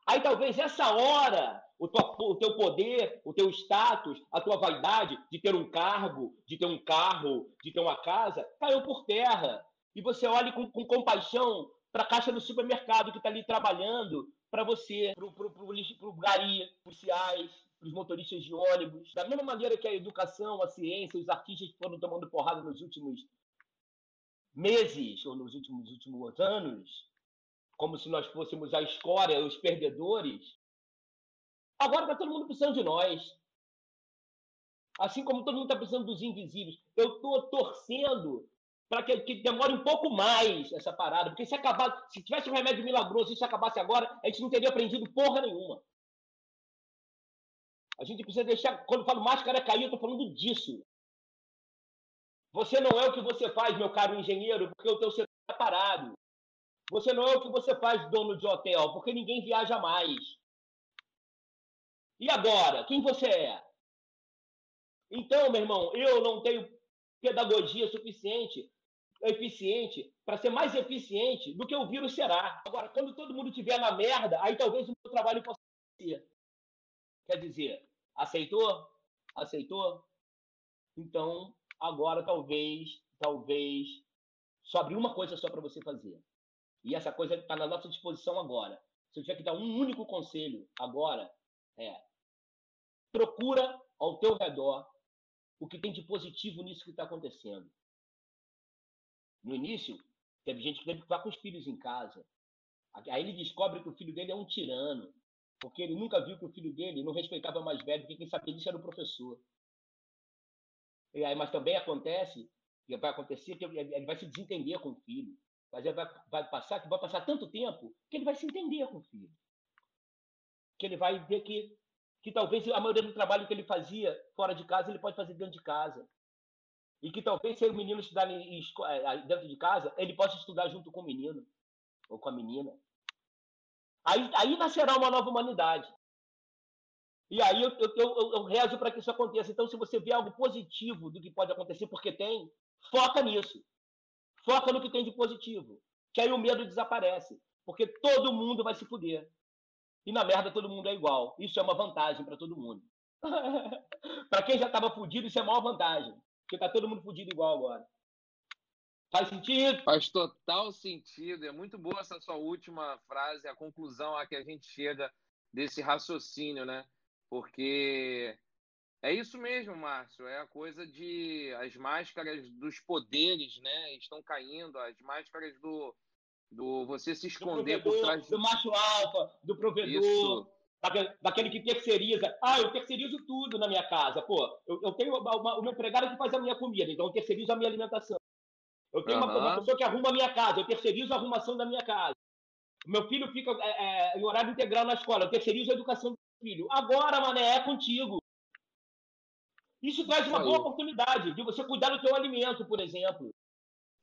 E: Aí talvez essa hora, o, tua, o teu poder, o teu status, a tua vaidade de ter um cargo, de ter um carro, de ter uma casa, caiu por terra. E você olha com, com compaixão para a caixa do supermercado que está ali trabalhando, para você, para o gari, policiais, para os motoristas de ônibus. Da mesma maneira que a educação, a ciência, os artistas foram tomando porrada nos últimos meses ou nos últimos, últimos anos, como se nós fôssemos a escória, os perdedores. Agora está todo mundo precisando de nós. Assim como todo mundo está precisando dos invisíveis. Eu estou torcendo para que, que, demore um pouco mais essa parada. Porque se acabar, se tivesse um remédio milagroso e isso acabasse agora, a gente não teria aprendido porra nenhuma. A gente precisa deixar. Quando eu falo máscara cair, eu estou falando disso. Você não é o que você faz, meu caro engenheiro, porque o teu setor está parado. Você não é o que você faz, dono de hotel, porque ninguém viaja mais. E agora? Quem você é? Então, meu irmão, eu não tenho pedagogia suficiente eficiente, para ser mais eficiente do que o vírus será. Agora, quando todo mundo estiver na merda, aí talvez o meu trabalho possa ser. Quer dizer, aceitou? Aceitou? Então, agora talvez, talvez, só abrir uma coisa só para você fazer. E essa coisa está na nossa disposição agora. Se eu tiver que dar um único conselho agora, é procura ao teu redor o que tem de positivo nisso que está acontecendo. No início, teve gente que teve que ficar com os filhos em casa. Aí ele descobre que o filho dele é um tirano, porque ele nunca viu que o filho dele não respeitava mais velho, porque quem sabia disso era o professor. E aí, mas também acontece, que vai acontecer que ele vai se desentender com o filho. Mas ele vai, vai passar, que vai passar tanto tempo que ele vai se entender com o filho. Que ele vai ver que, que talvez a maioria do trabalho que ele fazia fora de casa, ele pode fazer dentro de casa. E que talvez se o menino estudar é, dentro de casa, ele possa estudar junto com o menino ou com a menina. Aí, aí nascerá uma nova humanidade. E aí eu, eu, eu, eu rezo para que isso aconteça. Então, se você vê algo positivo do que pode acontecer, porque tem, foca nisso. Foca no que tem de positivo. Que aí o medo desaparece. Porque todo mundo vai se fuder. E na merda todo mundo é igual. Isso é uma vantagem para todo mundo. para quem já estava fudido, isso é a maior vantagem. Porque tá todo mundo fudido igual agora. Faz sentido?
C: Faz total sentido. É muito boa essa sua última frase, a conclusão a que a gente chega desse raciocínio, né? Porque é isso mesmo, Márcio. É a coisa de as máscaras dos poderes, né? Estão caindo, as máscaras do, do você se esconder
E: por
C: trás
E: do macho alfa, do provedor. Isso daquele que terceiriza. Ah, eu terceirizo tudo na minha casa. Pô, eu, eu tenho uma, uma, uma empregada que faz a minha comida, então eu terceirizo a minha alimentação. Eu tenho uhum. uma, uma, pessoa que arruma a minha casa, eu terceirizo a arrumação da minha casa. Meu filho fica é, é, em horário integral na escola, eu terceirizo a educação do filho. Agora, mané, é contigo. Isso traz uma boa oportunidade de você cuidar do teu alimento, por exemplo.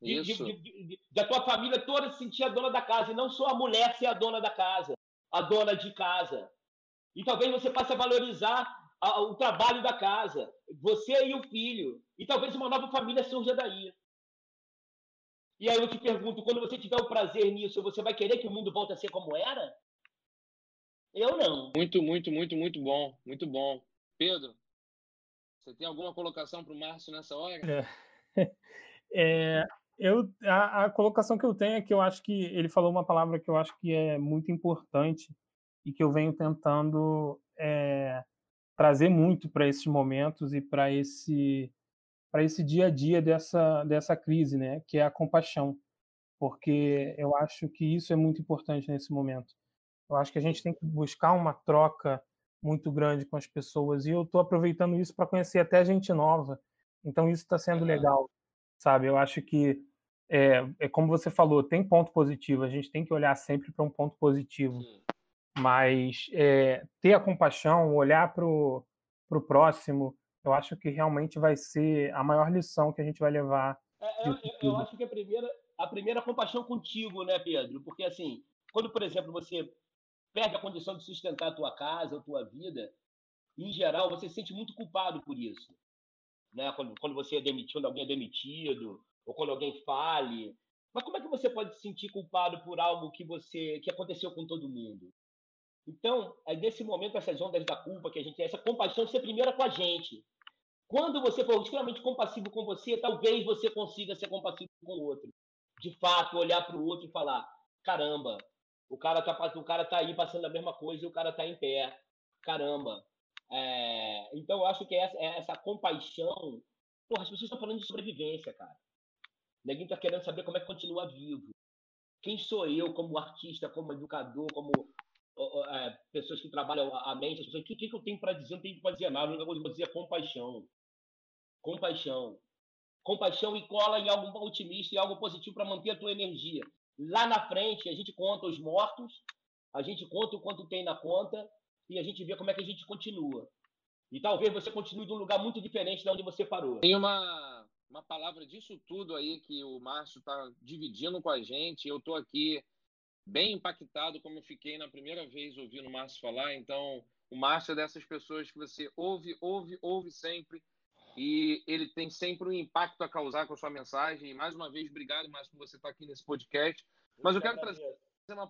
E: De, de, de, de, tua família toda se sentir a dona da casa, e não só a mulher ser a dona da casa, a dona de casa. E talvez você passe a valorizar a, o trabalho da casa, você e o filho. E talvez uma nova família surja daí. E aí eu te pergunto, quando você tiver o prazer nisso, você vai querer que o mundo volte a ser como era? Eu não.
C: Muito, muito, muito, muito bom. Muito bom. Pedro, você tem alguma colocação para o Márcio nessa hora?
D: É, É, eu, a, a, colocação que eu tenho é que eu acho que ele falou uma palavra que eu acho que é muito importante e que eu venho tentando é, trazer muito para esses momentos e para esse para esse dia a dia dessa dessa crise, né? Que é a compaixão, porque eu acho que isso é muito importante nesse momento. Eu acho que a gente tem que buscar uma troca muito grande com as pessoas e eu estou aproveitando isso para conhecer até gente nova. Então isso está sendo legal, sabe? Eu acho que é, é, como você falou, tem ponto positivo. A gente tem que olhar sempre para um ponto positivo. Mas é, ter a compaixão, olhar para o próximo, eu acho que realmente vai ser a maior lição que a gente vai levar.
E: É, eu, eu, acho que a primeira, a primeira compaixão contigo, né, Pedro? Porque assim, quando, por exemplo, você perde a condição de sustentar a tua casa, a tua vida, em geral, você se sente muito culpado por isso. Né? Quando, quando você é demitido, quando alguém é demitido, ou quando alguém fale. Mas como é que você pode se sentir culpado por algo que você que aconteceu com todo mundo? Então, é nesse momento, essas ondas da culpa que a gente essa compaixão ser primeira com a gente. Quando você for extremamente compassivo com você, talvez você consiga ser compassivo com o outro. De fato, olhar para o outro e falar: caramba, o cara tá, o cara tá aí passando a mesma coisa e o cara tá em pé. Caramba. É, então, eu acho que essa, essa compaixão. Porra, as pessoas estão falando de sobrevivência, cara. Ninguém está querendo saber como é que continua vivo. Quem sou eu como artista, como educador, como é, pessoas que trabalham a mente? o que, que eu tenho para dizer? Não tenho para dizer nada. Eu vou dizer compaixão. Compaixão. Compaixão e cola em algo otimista e algo positivo para manter a tua energia. Lá na frente, a gente conta os mortos, a gente conta o quanto tem na conta e a gente vê como é que a gente continua. E talvez você continue de um lugar muito diferente de onde você parou.
C: Tem uma, uma palavra disso tudo aí que o Márcio está dividindo com a gente. Eu estou aqui bem impactado, como eu fiquei na primeira vez ouvindo o Márcio falar. Então, o Márcio é dessas pessoas que você ouve, ouve, ouve sempre. E ele tem sempre um impacto a causar com a sua mensagem. E mais uma vez, obrigado, Márcio, por você estar aqui nesse podcast. Mas eu quero trazer uma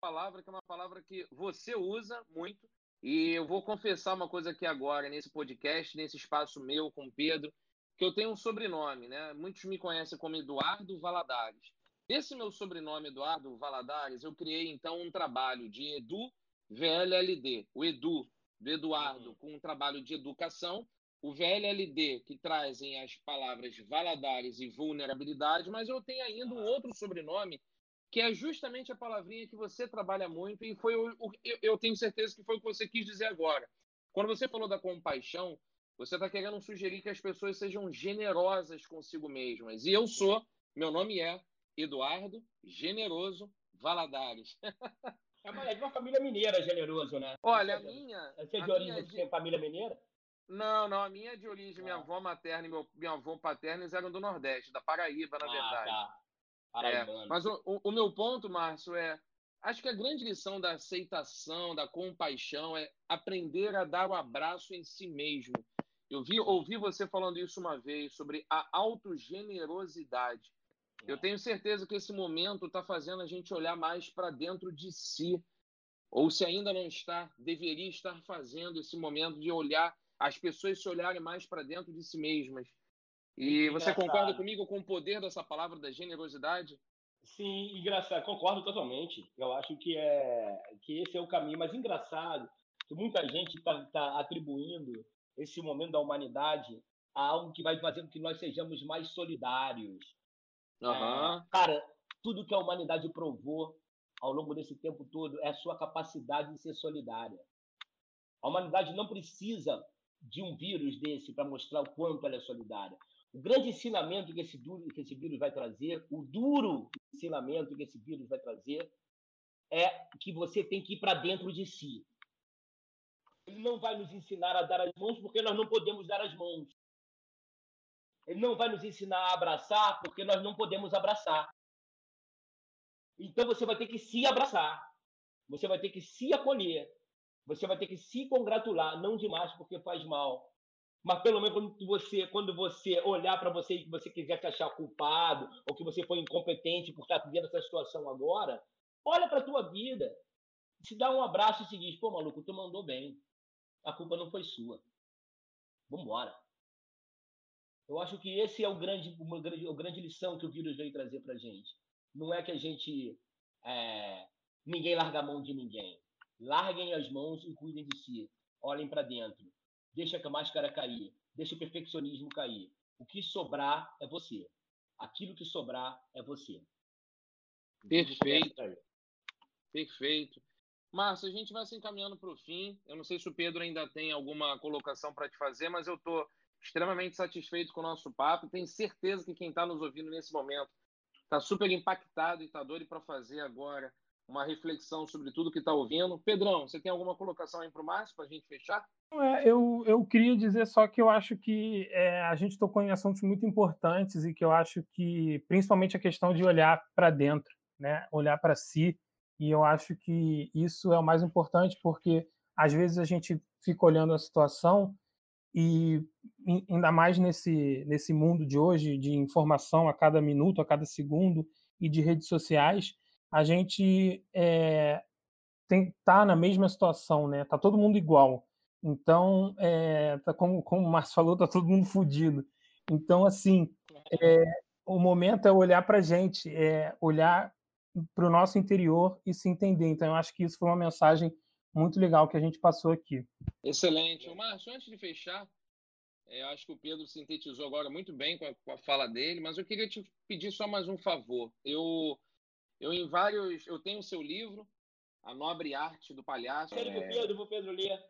C: palavra que é uma palavra que você usa muito. E eu vou confessar uma coisa aqui agora, nesse podcast, nesse espaço meu com o Pedro, que eu tenho um sobrenome, né? Muitos me conhecem como Eduardo Valadares. Esse meu sobrenome, Eduardo Valadares, eu criei então um trabalho de Edu VLLD, o Edu do Eduardo, uhum. com um trabalho de educação, o VLLD, que trazem as palavras Valadares e vulnerabilidade, mas eu tenho ainda um outro sobrenome, que é justamente a palavrinha que você trabalha muito, e foi o, o eu tenho certeza que foi o que você quis dizer agora. Quando você falou da compaixão, você está querendo sugerir que as pessoas sejam generosas consigo mesmas. E eu sou, meu nome é Eduardo Generoso Valadares.
E: É uma, é uma família mineira, generoso, né?
C: Olha, a minha.
E: Você é de origem é de... família mineira?
C: Não, não, a minha é de origem. Ah. Minha avó materna e meu, meu avô paterno eram do Nordeste, da Paraíba, na ah, verdade. Tá. É, mas o, o, o meu ponto, Márcio, é. Acho que a grande lição da aceitação, da compaixão, é aprender a dar o abraço em si mesmo. Eu vi, ouvi você falando isso uma vez sobre a autogenerosidade. Eu tenho certeza que esse momento está fazendo a gente olhar mais para dentro de si. Ou se ainda não está, deveria estar fazendo esse momento de olhar, as pessoas se olharem mais para dentro de si mesmas. E você concorda comigo com o poder dessa palavra da generosidade?
E: Sim, engraçado, concordo totalmente. Eu acho que é que esse é o caminho, mas engraçado que muita gente está tá atribuindo esse momento da humanidade a algo que vai fazer com que nós sejamos mais solidários,
C: Uhum.
E: Cara, tudo que a humanidade provou ao longo desse tempo todo é a sua capacidade de ser solidária. A humanidade não precisa de um vírus desse para mostrar o quanto ela é solidária. O grande ensinamento que esse, duro, que esse vírus vai trazer, o duro ensinamento que esse vírus vai trazer, é que você tem que ir para dentro de si. Ele não vai nos ensinar a dar as mãos porque nós não podemos dar as mãos. Ele não vai nos ensinar a abraçar porque nós não podemos abraçar. Então você vai ter que se abraçar. Você vai ter que se acolher. Você vai ter que se congratular, não demais porque faz mal. Mas pelo menos quando você, quando você olhar para você e você quiser se achar culpado ou que você foi incompetente por estar vivendo essa situação agora, olha para a tua vida. Se dá um abraço e se diz, pô, maluco, tu mandou bem. A culpa não foi sua. Vambora. Eu acho que esse é o grande, uma grande, a grande lição que o vírus veio trazer para gente. Não é que a gente é, ninguém larga a mão de ninguém. Larguem as mãos e cuidem de si. Olhem para dentro. Deixa a máscara cair. Deixa o perfeccionismo cair. O que sobrar é você. Aquilo que sobrar é você.
C: Perfeito. Perfeito. Márcio, a gente vai se encaminhando para o fim. Eu não sei se o Pedro ainda tem alguma colocação para te fazer, mas eu estou extremamente satisfeito com o nosso papo. Tenho certeza que quem está nos ouvindo nesse momento está super impactado e está doido para fazer agora uma reflexão sobre tudo que está ouvindo. Pedrão, você tem alguma colocação aí para o Márcio para a gente fechar?
D: É, eu, eu queria dizer só que eu acho que é, a gente tocou em assuntos muito importantes e que eu acho que, principalmente a questão de olhar para dentro, né? olhar para si e eu acho que isso é o mais importante, porque às vezes a gente fica olhando a situação e ainda mais nesse, nesse mundo de hoje, de informação a cada minuto, a cada segundo, e de redes sociais, a gente é, tem, tá na mesma situação, né? Tá todo mundo igual. Então, é, tá como, como o Márcio falou, tá todo mundo fodido. Então, assim, é, o momento é olhar para a gente, é olhar para o nosso interior e se entender. Então, eu acho que isso foi uma mensagem muito legal que a gente passou aqui.
C: Excelente. Márcio, antes de fechar, é, eu acho que o Pedro sintetizou agora muito bem com a, com a, fala dele, mas eu queria te pedir só mais um favor. Eu, eu em vários, eu tenho o seu livro, A Nobre Arte do Palhaço.
E: Ele é... Pedro, pro Pedro ler.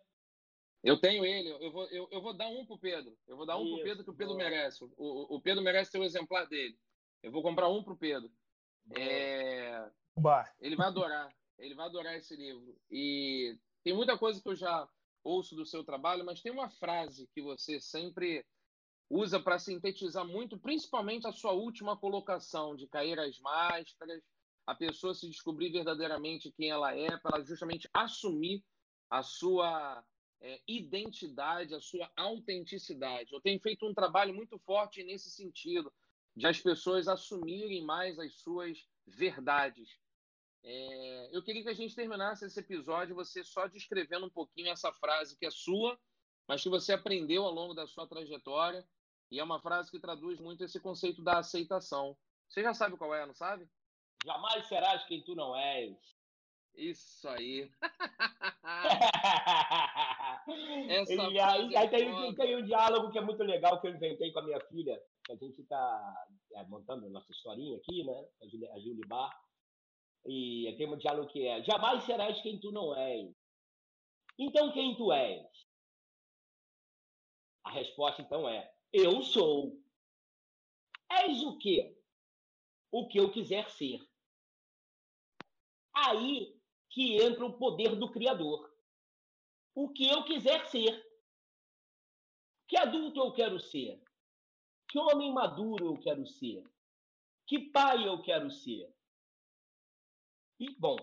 C: Eu tenho ele, eu vou, eu, eu vou dar um pro Pedro. Eu vou dar um Isso, pro Pedro que o Pedro boa. merece. O, o Pedro merece ter o um exemplar dele. Eu vou comprar um pro Pedro. É... Ele vai adorar. Ele vai adorar esse livro. E tem muita coisa que eu já ouço do seu trabalho, mas tem uma frase que você sempre usa para sintetizar muito, principalmente a sua última colocação de cair as máscaras, a pessoa se descobrir verdadeiramente quem ela é, para justamente assumir a sua é, identidade, a sua autenticidade. Eu tenho feito um trabalho muito forte nesse sentido, de as pessoas assumirem mais as suas verdades. É, eu queria que a gente terminasse esse episódio você só descrevendo um pouquinho essa frase que é sua, mas que você aprendeu ao longo da sua trajetória, e é uma frase que traduz muito esse conceito da aceitação. Você já sabe qual é, não sabe?
E: Jamais serás quem tu não és.
C: Isso aí.
E: Essa e aí, aí tem, tem, um diálogo que é muito legal que eu inventei com a minha filha, que a gente está é, montando a nossa historinha aqui, né? A Júlia Bar. E tem um diálogo que é: Jamais serás quem tu não és. Então, quem tu és? A resposta, então, é: Eu sou. És o quê? O que eu quiser ser. Aí que entra o poder do Criador. O que eu quiser ser. Que adulto eu quero ser? Que homem maduro eu quero ser? Que pai eu quero ser? E, bom,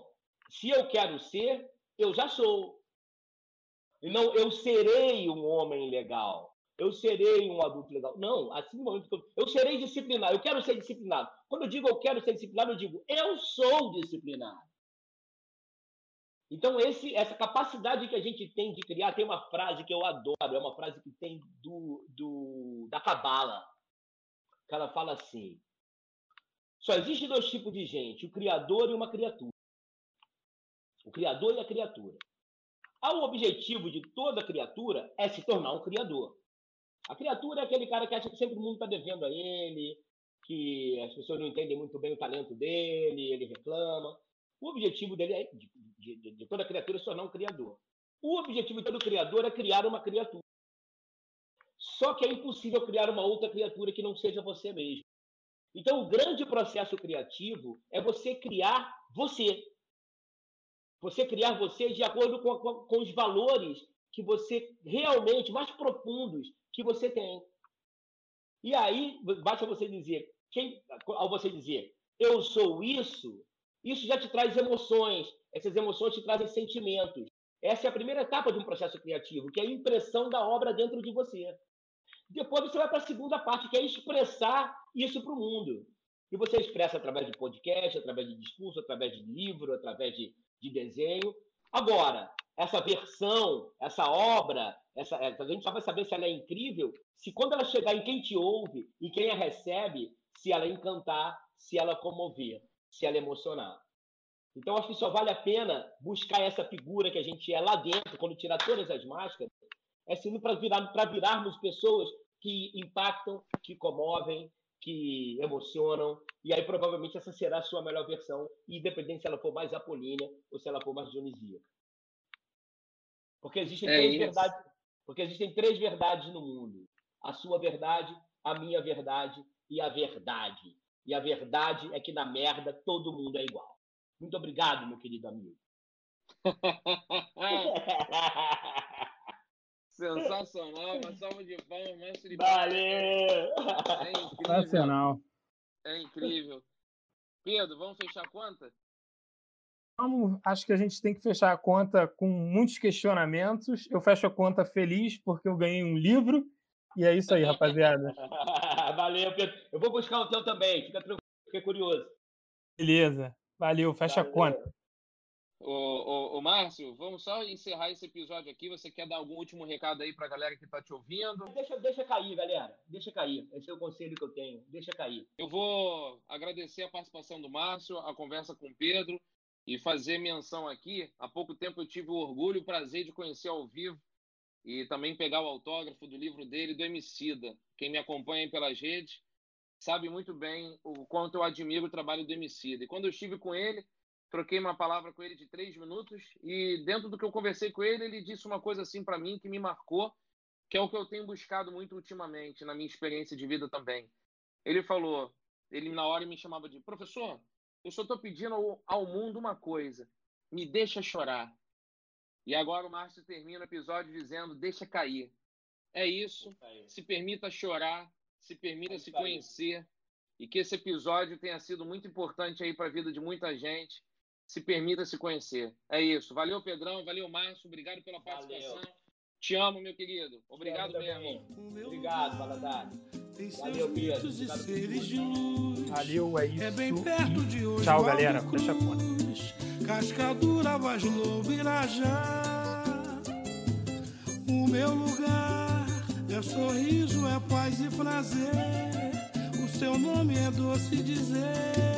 E: se eu quero ser, eu já sou. Não, eu serei um homem legal. Eu serei um adulto legal. Não, assim no momento que eu, eu serei disciplinado. Eu quero ser disciplinado. Quando eu digo eu quero ser disciplinado, eu digo eu sou disciplinado. Então, esse, essa capacidade que a gente tem de criar, tem uma frase que eu adoro, é uma frase que tem do, do da Cabala, que ela fala assim: só existe dois tipos de gente, o criador e uma criatura. O criador e a criatura. O objetivo de toda criatura é se tornar um criador. A criatura é aquele cara que acha que sempre o mundo está devendo a ele, que as pessoas não entendem muito bem o talento dele, ele reclama. O objetivo dele é, de, de, de toda criatura é se tornar um criador. O objetivo de todo criador é criar uma criatura. Só que é impossível criar uma outra criatura que não seja você mesmo. Então, o grande processo criativo é você criar você. Você criar você de acordo com, com, com os valores que você realmente, mais profundos, que você tem. E aí, basta você dizer, quem, ao você dizer, eu sou isso, isso já te traz emoções. Essas emoções te trazem sentimentos. Essa é a primeira etapa de um processo criativo, que é a impressão da obra dentro de você. Depois você vai para a segunda parte, que é expressar isso para o mundo. E você expressa através de podcast, através de discurso, através de livro, através de, de desenho. Agora, essa versão, essa obra, essa, a gente só vai saber se ela é incrível se quando ela chegar em quem te ouve e quem a recebe, se ela encantar, se ela comover, se ela emocionar. Então, acho que só vale a pena buscar essa figura que a gente é lá dentro, quando tirar todas as máscaras, é sendo para virar, virarmos pessoas que impactam, que comovem, que emocionam, e aí provavelmente essa será a sua melhor versão, independente se ela for mais apolínea ou se ela for mais dionisíaca. Porque existem, é três verdades, porque existem três verdades no mundo: a sua verdade, a minha verdade e a verdade. E a verdade é que na merda todo mundo é igual. Muito obrigado, meu querido amigo.
C: Sensacional, uma salva de palmas, mestre.
E: Valeu!
C: É incrível.
D: Sensacional.
C: É incrível. Pedro, vamos fechar a conta?
D: Vamos, acho que a gente tem que fechar a conta com muitos questionamentos. Eu fecho a conta feliz porque eu ganhei um livro. E é isso aí, rapaziada.
E: Valeu, Pedro. Eu vou buscar o teu também. Fica tranquilo, fiquei curioso.
D: Beleza. Valeu, fecha Valeu. a conta.
C: Ô, ô, ô, Márcio, vamos só encerrar esse episódio aqui. Você quer dar algum último recado aí para a galera que está te ouvindo?
E: Deixa, deixa cair, galera. Deixa cair. Esse é o conselho que eu tenho. Deixa cair.
C: Eu vou agradecer a participação do Márcio, a conversa com o Pedro e fazer menção aqui. Há pouco tempo eu tive o orgulho e o prazer de conhecer ao vivo e também pegar o autógrafo do livro dele, do Emicida. Quem me acompanha pelas redes sabe muito bem o quanto eu admiro o trabalho do Emicida. E quando eu estive com ele troquei uma palavra com ele de três minutos e dentro do que eu conversei com ele, ele disse uma coisa assim para mim que me marcou, que é o que eu tenho buscado muito ultimamente na minha experiência de vida também. Ele falou, ele na hora me chamava de professor, eu só estou pedindo ao, ao, mundo uma coisa, me deixa chorar. E agora o Márcio termina o episódio dizendo, deixa cair. É isso, se permita chorar, se permita é se conhecer, e que esse episódio tenha sido muito importante aí para a vida de muita gente se permita se conhecer. É isso. Valeu, Pedrão. Valeu, Márcio. Obrigado pela participação. Valeu. Te amo, meu querido. Obrigado mesmo.
E: Obrigado, Valadares. Valeu, Pedro.
D: Valeu, é isso. É bem perto de hoje. Tchau, galera. Fecha a conta.
A: Cascadura, Vaslo, Virajá. O meu lugar é sorriso, é paz e prazer. O seu nome é doce dizer.